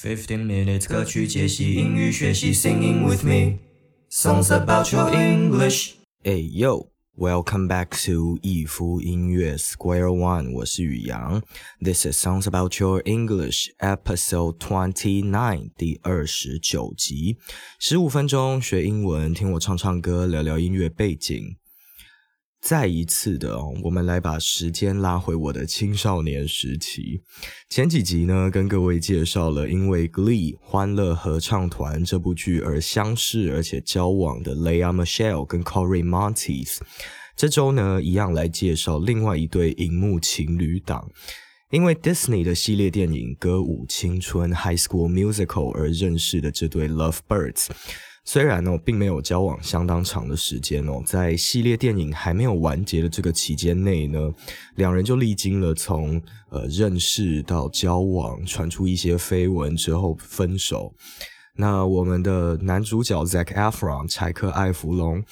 Fifteen minutes 歌曲解析英语学习，Singing with me songs about your English。Hey yo, welcome back to 易夫音乐 Square One，我是宇阳。This is songs about your English episode twenty nine，第二十九集，十五分钟学英文，听我唱唱歌，聊聊音乐背景。再一次的哦，我们来把时间拉回我的青少年时期。前几集呢，跟各位介绍了因为《Glee》欢乐合唱团这部剧而相识而且交往的 Lea Michelle 跟 Corey Montes。这周呢，一样来介绍另外一对荧幕情侣档，因为 Disney 的系列电影《歌舞青春》（High School Musical） 而认识的这对 Love Birds。虽然呢，并没有交往相当长的时间哦，在系列电影还没有完结的这个期间内呢，两人就历经了从呃认识到交往，传出一些绯闻之后分手。那我们的男主角 Zac Efron 柴克艾弗隆。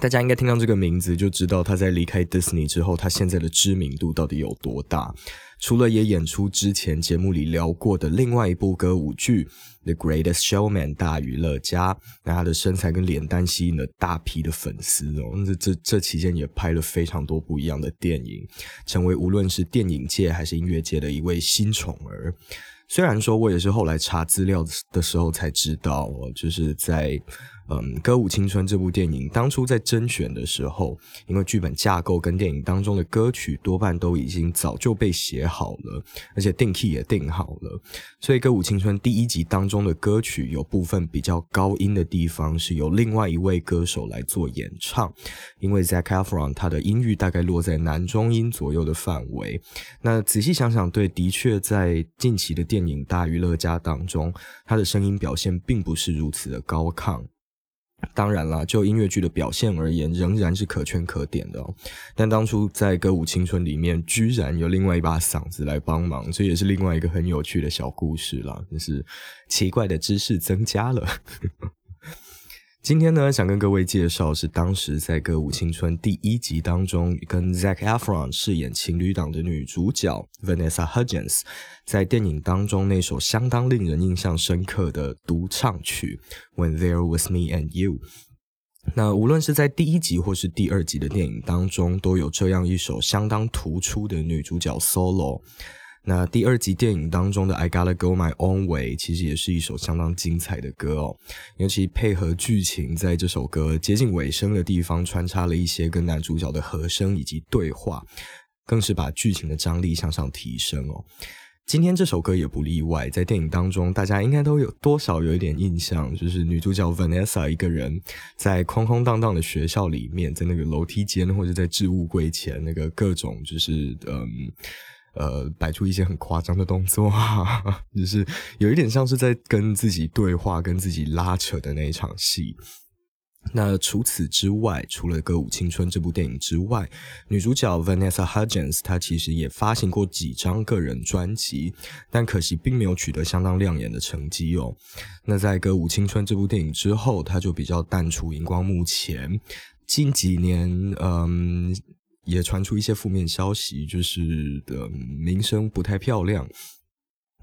大家应该听到这个名字就知道他在离开 Disney 之后，他现在的知名度到底有多大。除了也演出之前节目里聊过的另外一部歌舞剧《The Greatest Showman》大娱乐家，那他的身材跟脸蛋吸引了大批的粉丝哦。这这这期间也拍了非常多不一样的电影，成为无论是电影界还是音乐界的一位新宠儿。虽然说我也是后来查资料的时候才知道，就是在。嗯，《歌舞青春》这部电影当初在甄选的时候，因为剧本架构跟电影当中的歌曲多半都已经早就被写好了，而且定 key 也定好了，所以《歌舞青春》第一集当中的歌曲有部分比较高音的地方是由另外一位歌手来做演唱，因为 Zac Efron 他的音域大概落在男中音左右的范围。那仔细想想，对，的确在近期的电影《大娱乐家》当中，他的声音表现并不是如此的高亢。当然啦，就音乐剧的表现而言，仍然是可圈可点的。但当初在《歌舞青春》里面，居然有另外一把嗓子来帮忙，这也是另外一个很有趣的小故事啦，就是奇怪的知识增加了。今天呢，想跟各位介绍是当时在《歌舞青春》第一集当中，跟 Zac Efron 饰演情侣档的女主角 Vanessa Hudgens，在电影当中那首相当令人印象深刻的独唱曲《When There Was Me and You》。那无论是在第一集或是第二集的电影当中，都有这样一首相当突出的女主角 solo。那第二集电影当中的《I Gotta Go My Own Way》其实也是一首相当精彩的歌哦，尤其配合剧情，在这首歌接近尾声的地方穿插了一些跟男主角的和声以及对话，更是把剧情的张力向上提升哦。今天这首歌也不例外，在电影当中，大家应该都有多少有一点印象，就是女主角 Vanessa 一个人在空空荡荡的学校里面，在那个楼梯间或者在置物柜前，那个各种就是嗯。呃，摆出一些很夸张的动作，就是有一点像是在跟自己对话、跟自己拉扯的那一场戏。那除此之外，除了《歌舞青春》这部电影之外，女主角 Vanessa Hudgens 她其实也发行过几张个人专辑，但可惜并没有取得相当亮眼的成绩哦。那在《歌舞青春》这部电影之后，她就比较淡出荧光幕前。近几年，嗯。也传出一些负面消息，就是的名声不太漂亮。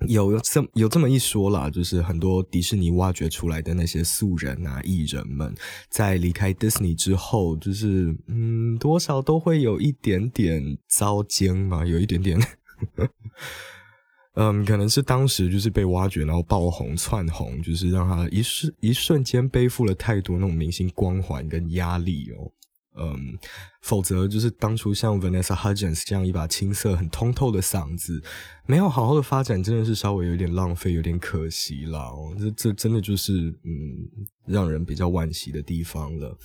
有这有这么一说啦，就是很多迪士尼挖掘出来的那些素人啊、艺人们，在离开迪士尼之后，就是嗯，多少都会有一点点遭奸嘛，有一点点，嗯，可能是当时就是被挖掘，然后爆红窜红，就是让他一瞬一瞬间背负了太多那种明星光环跟压力哦。嗯，否则就是当初像 Vanessa Hudgens 这样一把青涩、很通透的嗓子，没有好好的发展，真的是稍微有点浪费，有点可惜啦。这这真的就是嗯，让人比较惋惜的地方了。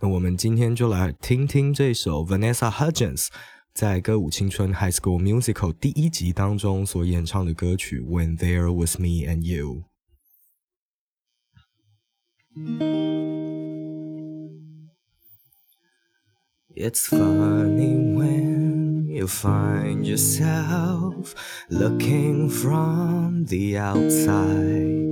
那我们今天就来听听这首 Vanessa Hudgens 在《歌舞青春》High School Musical 第一集当中所演唱的歌曲《When There Was Me and You》。It's funny when you find yourself looking from the outside.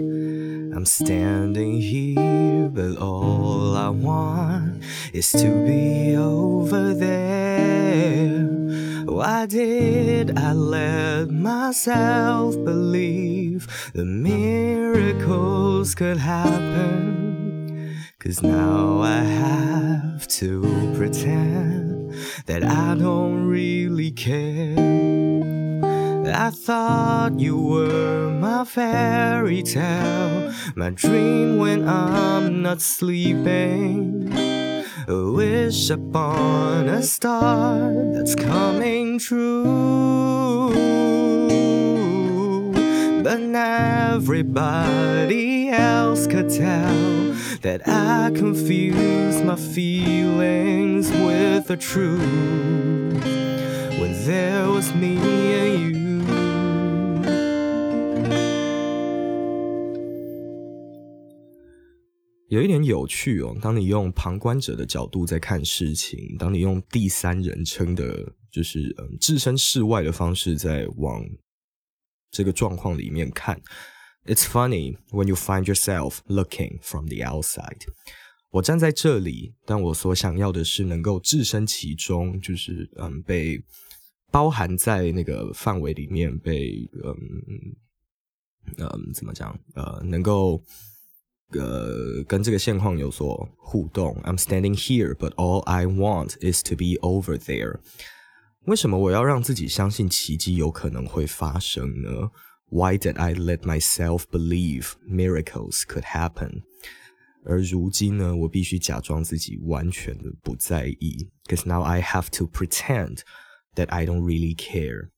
I'm standing here, but all I want is to be over there. Why did I let myself believe? the miracles could happen. Cause now I have to pretend that I don't really care. I thought you were my fairy tale, my dream when I'm not sleeping. A wish upon a star that's coming true. But everybody else could tell that I confuse my feelings with the truth. When there was me and you. 有一点有趣哦。当你用旁观者的角度在看事情，当你用第三人称的，就是嗯置身事外的方式在往这个状况里面看，It's funny when you find yourself looking from the outside。我站在这里，但我所想要的是能够置身其中，就是嗯被包含在那个范围里面，被嗯嗯怎么讲呃能够。呃，跟这个现况有所互动。I'm standing here, but all I want is to be over there。 为什么我要让自己相信奇迹有可能会发生呢？Why did I let myself believe miracles could happen？而如今呢，我必须假装自己完全的不在意，because now I have to pretend that I don't really care.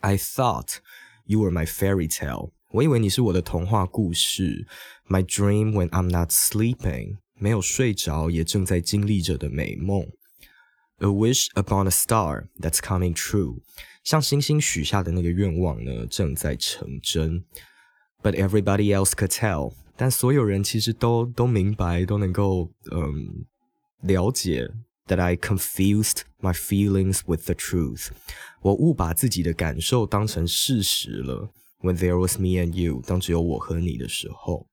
I thought you were my fairy tale. 我以为你是我的童话故事，My dream when I'm not sleeping，没有睡着也正在经历着的美梦。 A wish upon a star that's coming true，向星星许下的那个愿望呢，正在成真。But everybody else could tell，但所有人其实都都明白，都能够嗯了解。That I confused my feelings with the truth，我误把自己的感受当成事实了。When there was me and you，当只有我和你的时候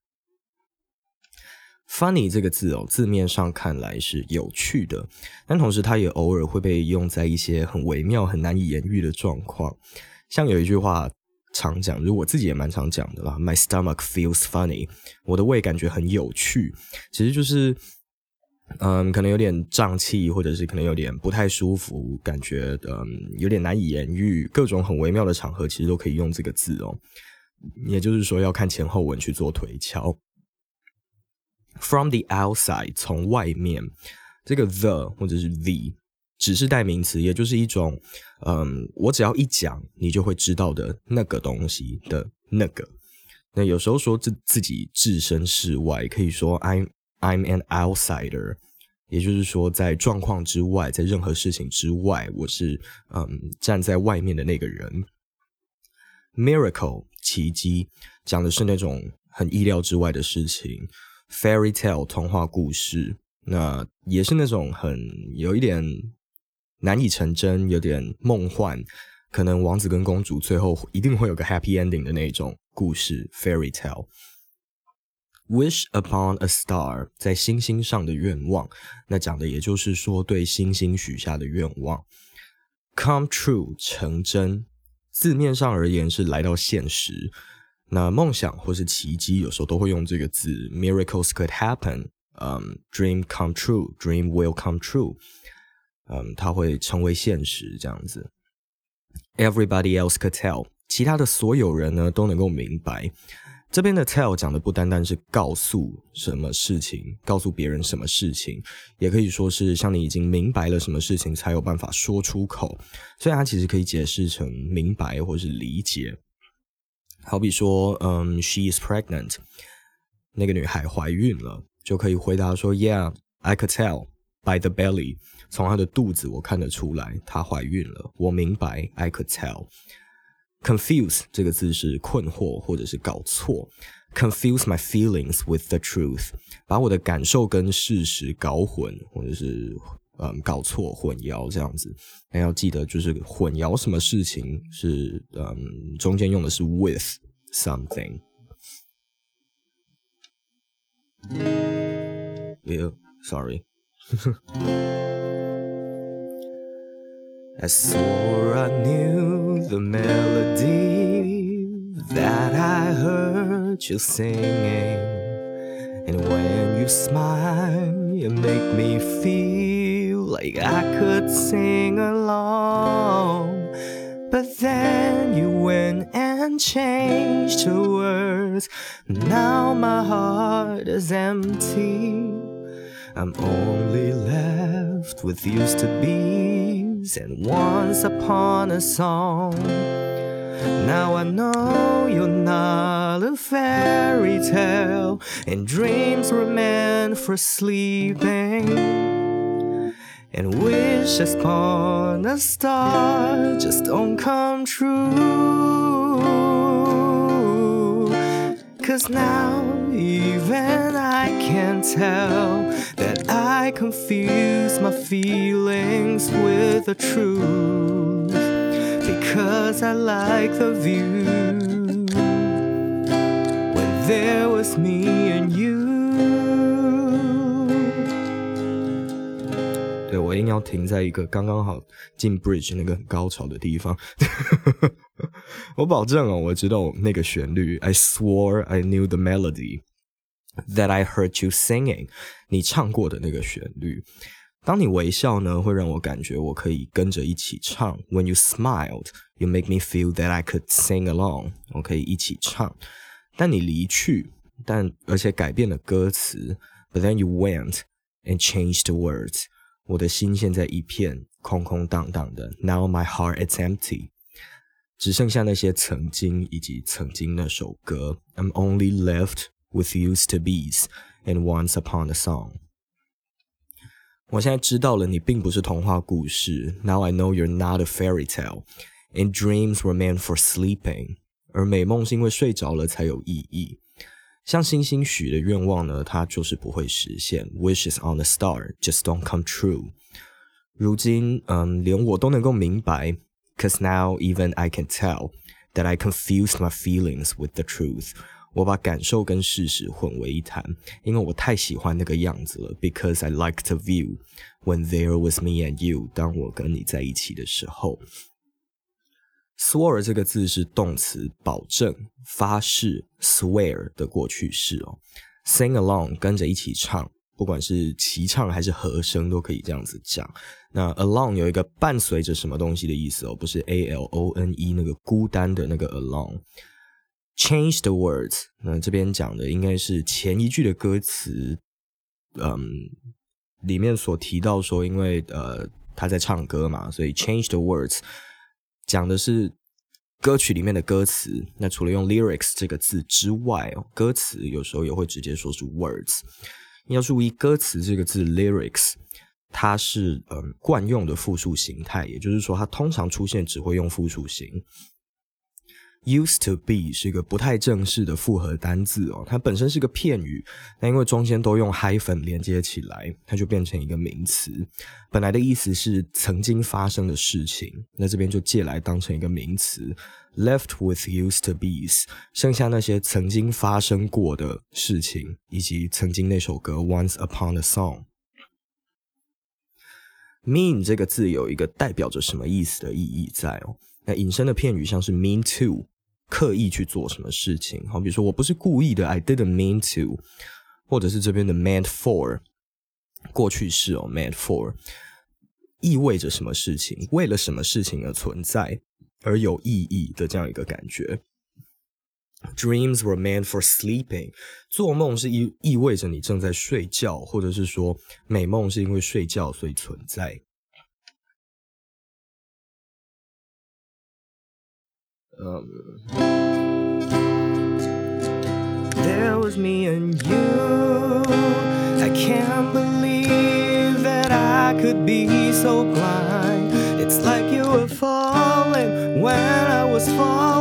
，funny 这个字哦，字面上看来是有趣的，但同时它也偶尔会被用在一些很微妙、很难以言喻的状况。像有一句话常讲，就是我自己也蛮常讲的啦，My stomach feels funny，我的胃感觉很有趣，其实就是。嗯，可能有点胀气，或者是可能有点不太舒服，感觉嗯有点难以言喻，各种很微妙的场合，其实都可以用这个字哦。也就是说，要看前后文去做推敲。From the outside，从外面，这个 the 或者是 the 只是代名词，也就是一种嗯，我只要一讲，你就会知道的那个东西的那个。那有时候说自自己置身事外，可以说 I'm。I'm an outsider，也就是说，在状况之外，在任何事情之外，我是嗯站在外面的那个人。Miracle 奇迹讲的是那种很意料之外的事情。Fairy tale 童话故事，那也是那种很有一点难以成真，有点梦幻，可能王子跟公主最后一定会有个 happy ending 的那种故事。Fairy tale。Wish upon a star，在星星上的愿望，那讲的也就是说对星星许下的愿望。Come true，成真，字面上而言是来到现实。那梦想或是奇迹，有时候都会用这个字。Miracles could happen，嗯，dream come true，dream will come true，嗯，它会成为现实这样子。Everybody else could tell，其他的所有人呢都能够明白。这边的 tell 讲的不单单是告诉什么事情，告诉别人什么事情，也可以说是像你已经明白了什么事情，才有办法说出口。所以它其实可以解释成明白或是理解。好比说，嗯，she is pregnant，那个女孩怀孕了，就可以回答说，Yeah，I could tell by the belly，从她的肚子我看得出来她怀孕了，我明白，I could tell。Confuse 这个字是困惑或者是搞错。Confuse my feelings with the truth，把我的感受跟事实搞混，或者是嗯搞错、混淆这样子。那要记得，就是混淆什么事情是嗯中间用的是 with something。Yeah, sorry. I swore I knew the melody, that I heard you singing. And when you smile, you make me feel like I could sing along. But then you went and changed the words. Now my heart is empty. I'm only left with used to be's and once upon a song. Now I know you're not a fairy tale, and dreams were meant for sleeping. And wishes upon a star just don't come true. Cause now even I can tell that I confuse my feelings with the truth. Because I like the view when there was me and you. 我硬要停在一个刚刚好进 bridge 那个很高潮的地方。我保证哦，我知道那个旋律。I swore I knew the melody that I heard you singing。你唱过的那个旋律。当你微笑呢，会让我感觉我可以跟着一起唱。When you smiled, you make me feel that I could sing along。我可以一起唱。但你离去，但而且改变了歌词。But then you went and changed the words。 我的心现在一片空空荡荡的。Now my heart is empty，只剩下那些曾经以及曾经那首歌。I'm only left with used to be's and once upon a song。我现在知道了，你并不是童话故事。Now I know you're not a fairy tale, and dreams were meant for sleeping。而美梦是因为睡着了才有意义。 像星星许的愿望呢，它就是不会实现。Wishes on a star just don't come true。如今，嗯，连我都能够明白，Cause now even I can tell that I confuse my feelings with the truth。我把感受跟事实混为一谈，因为我太喜欢那个样子了。Because I like the view when there was me and you。当我跟你在一起的时候。Swear 这个字是动词，保证、发誓，swear 的过去式哦。Sing along 跟着一起唱，不管是齐唱还是和声都可以这样子讲。那 along 有一个伴随着什么东西的意思哦，不是 a l o n e 那个孤单的那个 along。Change the words，那这边讲的应该是前一句的歌词，嗯，里面所提到说，因为呃他在唱歌嘛，所以 change the words。讲的是歌曲里面的歌词。那除了用 lyrics 这个字之外，歌词有时候也会直接说出 words。要注意，歌词这个字 lyrics，它是嗯惯用的复数形态，也就是说，它通常出现只会用复数形。Used to be 是一个不太正式的复合单字哦，它本身是个片语，那因为中间都用 hyphen 连接起来，它就变成一个名词。本来的意思是曾经发生的事情，那这边就借来当成一个名词。Left with used to be，剩下那些曾经发生过的事情，以及曾经那首歌 Once Upon a Song。Mean 这个字有一个代表着什么意思的意义在哦。那引申的片语像是 mean to，刻意去做什么事情，好，比如说我不是故意的，I didn't mean to，或者是这边的 meant for，过去式哦，meant for，意味着什么事情，为了什么事情而存在，而有意义的这样一个感觉。Dreams were meant for sleeping，做梦是意意味着你正在睡觉，或者是说美梦是因为睡觉所以存在。Um, there was me and you. I can't believe that I could be so blind. It's like you were falling when I was falling,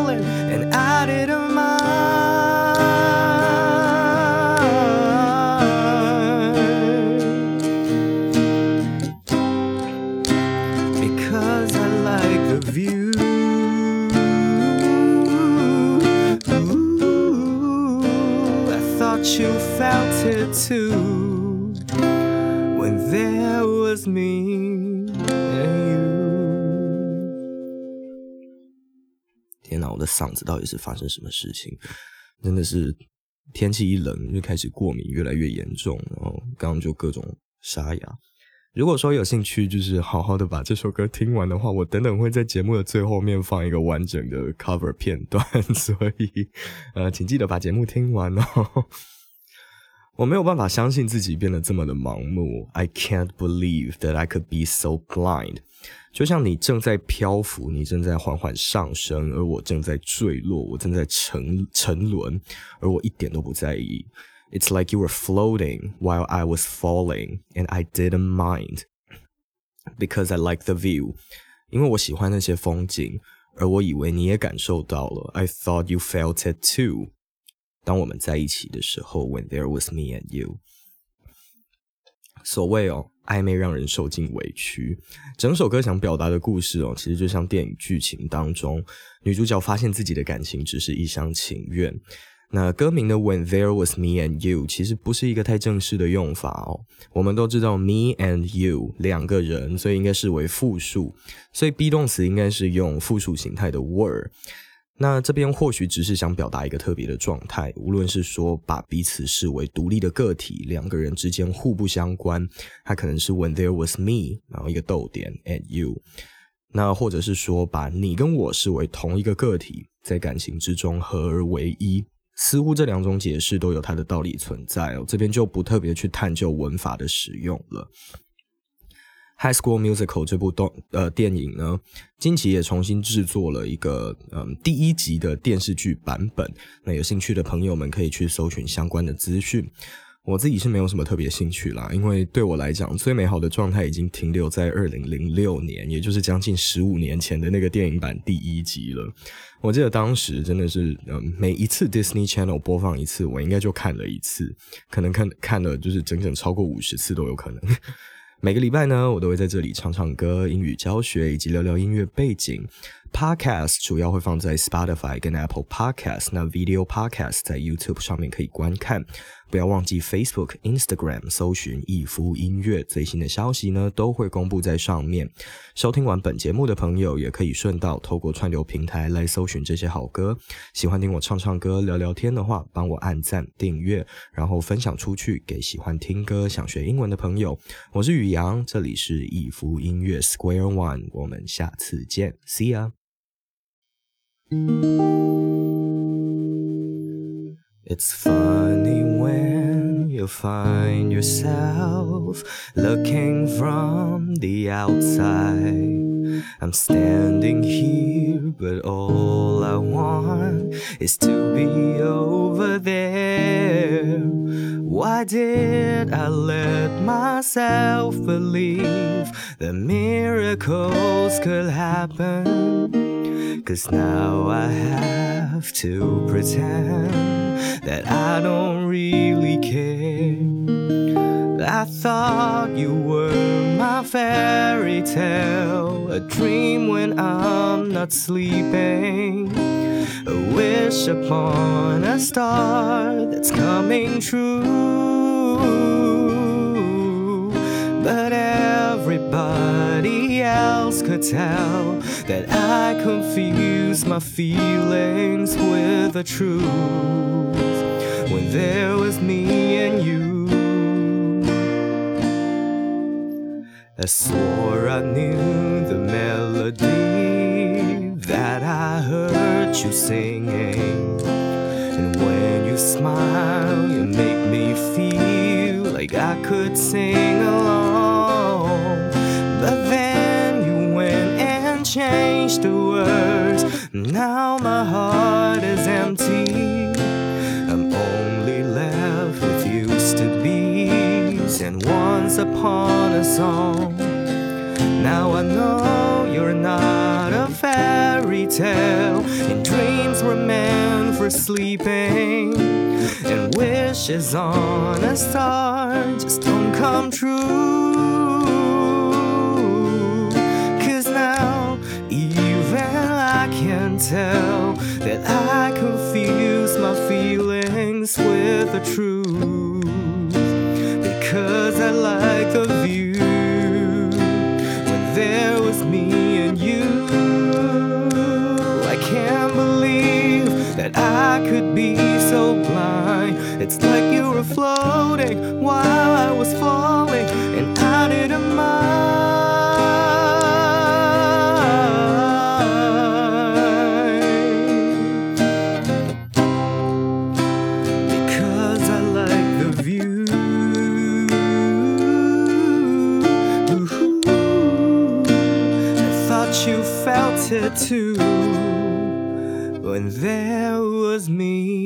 was me and you。天哪，我的嗓子到底是发生什么事情？真的是天气一冷就开始过敏，越来越严重，然后刚刚就各种沙哑。如果说有兴趣，就是好好的把这首歌听完的话，我等等会在节目的最后面放一个完整的 cover 片段，所以呃，请记得把节目听完哦。我没有办法相信自己变得这么的盲目，I can't believe that I could be so blind。就像你正在漂浮，你正在缓缓上升，而我正在坠落，我正在沉沉沦，而我一点都不在意。It's like you were floating while I was falling, and I didn't mind because I like the view. 因为我喜欢那些风景，而我以为你也感受到了。I thought you felt it too. 当我们在一起的时候，When there was me and you，所谓哦，暧昧让人受尽委屈。整首歌想表达的故事哦，其实就像电影剧情当中，女主角发现自己的感情只是一厢情愿。那歌名的 When there was me and you，其实不是一个太正式的用法哦。我们都知道 me and you 两个人，所以应该是为复数，所以 be 动词应该是用复数形态的 were。那这边或许只是想表达一个特别的状态，无论是说把彼此视为独立的个体，两个人之间互不相关，它可能是 When there was me，然后一个逗点 and you，那或者是说把你跟我视为同一个个体，在感情之中合而为一，似乎这两种解释都有它的道理存在哦。这边就不特别去探究文法的使用了。《High School Musical》这部动呃电影呢，金奇也重新制作了一个嗯第一集的电视剧版本。那有兴趣的朋友们可以去搜寻相关的资讯。我自己是没有什么特别兴趣啦，因为对我来讲，最美好的状态已经停留在二零零六年，也就是将近十五年前的那个电影版第一集了。我记得当时真的是，嗯，每一次 Disney Channel 播放一次，我应该就看了一次，可能看看了就是整整超过五十次都有可能。每个礼拜呢，我都会在这里唱唱歌、英语教学以及聊聊音乐背景。Podcast 主要会放在 Spotify 跟 Apple Podcast，那 Video Podcast 在 YouTube 上面可以观看。不要忘记 Facebook、Instagram 搜寻易夫音乐，最新的消息呢都会公布在上面。收听完本节目的朋友，也可以顺道透过串流平台来搜寻这些好歌。喜欢听我唱唱歌、聊聊天的话，帮我按赞、订阅，然后分享出去给喜欢听歌、想学英文的朋友。我是宇阳，这里是易夫音乐 Square One，我们下次见，See ya。It's funny when you find yourself looking from the outside. I'm standing here, but all I want is to be over there. Why did I let myself believe that miracles could happen? Cause now I have to pretend that I don't really care. I thought you were my fairy tale, a dream when I'm not sleeping, a wish upon a star that's coming true. But everybody else could tell that I confuse my feelings with the truth when there was me and you. I swore I knew the melody that I heard you singing. And when you smile, you make me feel like I could sing along. But then you went and changed the words. Now my heart once upon a song. Now I know you're not a fairy tale, and dreams were meant for sleeping, and wishes on a star just don't come true. Cause now, even I can tell that I confuse my feelings with the truth It's like you were floating while I was falling, and I didn't mind. Because I like the view. I thought you felt it too when there was me.